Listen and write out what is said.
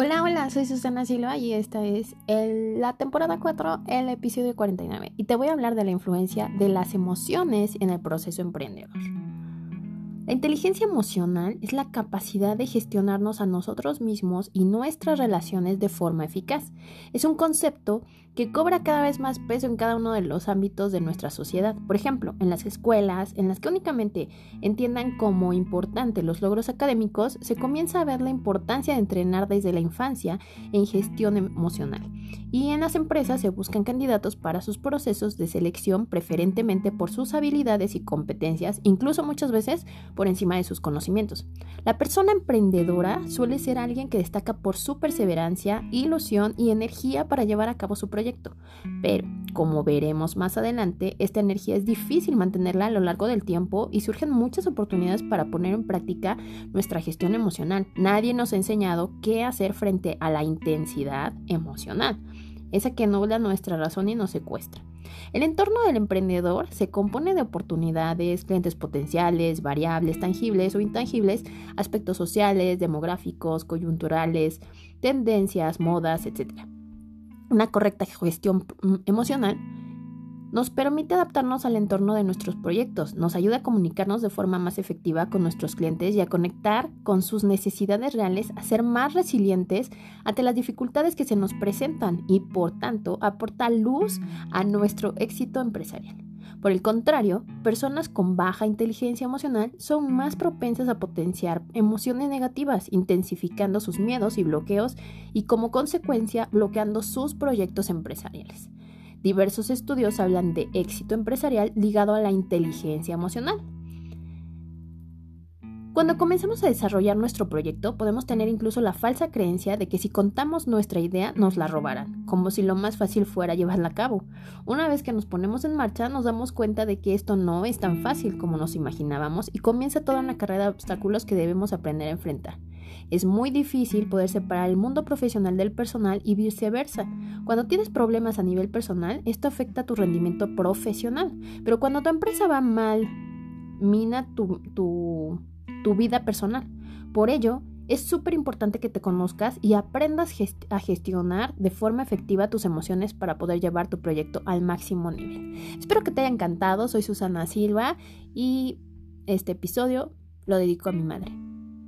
Hola, hola, soy Susana Silva y esta es la temporada 4, el episodio 49. Y te voy a hablar de la influencia de las emociones en el proceso emprendedor. La inteligencia emocional es la capacidad de gestionarnos a nosotros mismos y nuestras relaciones de forma eficaz. Es un concepto que cobra cada vez más peso en cada uno de los ámbitos de nuestra sociedad. Por ejemplo, en las escuelas, en las que únicamente entiendan como importante los logros académicos, se comienza a ver la importancia de entrenar desde la infancia en gestión emocional. Y en las empresas se buscan candidatos para sus procesos de selección preferentemente por sus habilidades y competencias, incluso muchas veces por encima de sus conocimientos. La persona emprendedora suele ser alguien que destaca por su perseverancia, ilusión y energía para llevar a cabo su proyecto. Pero, como veremos más adelante, esta energía es difícil mantenerla a lo largo del tiempo y surgen muchas oportunidades para poner en práctica nuestra gestión emocional. Nadie nos ha enseñado qué hacer frente a la intensidad emocional esa que nubla nuestra razón y nos secuestra. El entorno del emprendedor se compone de oportunidades, clientes potenciales, variables, tangibles o intangibles, aspectos sociales, demográficos, coyunturales, tendencias, modas, etc. Una correcta gestión mm, emocional nos permite adaptarnos al entorno de nuestros proyectos, nos ayuda a comunicarnos de forma más efectiva con nuestros clientes y a conectar con sus necesidades reales, a ser más resilientes ante las dificultades que se nos presentan y por tanto aporta luz a nuestro éxito empresarial. Por el contrario, personas con baja inteligencia emocional son más propensas a potenciar emociones negativas, intensificando sus miedos y bloqueos y como consecuencia bloqueando sus proyectos empresariales. Diversos estudios hablan de éxito empresarial ligado a la inteligencia emocional. Cuando comenzamos a desarrollar nuestro proyecto, podemos tener incluso la falsa creencia de que si contamos nuestra idea nos la robarán, como si lo más fácil fuera llevarla a cabo. Una vez que nos ponemos en marcha, nos damos cuenta de que esto no es tan fácil como nos imaginábamos y comienza toda una carrera de obstáculos que debemos aprender a enfrentar. Es muy difícil poder separar el mundo profesional del personal y viceversa. Cuando tienes problemas a nivel personal, esto afecta tu rendimiento profesional, pero cuando tu empresa va mal, mina tu, tu vida personal. Por ello, es súper importante que te conozcas y aprendas a gestionar de forma efectiva tus emociones para poder llevar tu proyecto al máximo nivel. Espero que te haya encantado, soy Susana Silva y este episodio lo dedico a mi madre.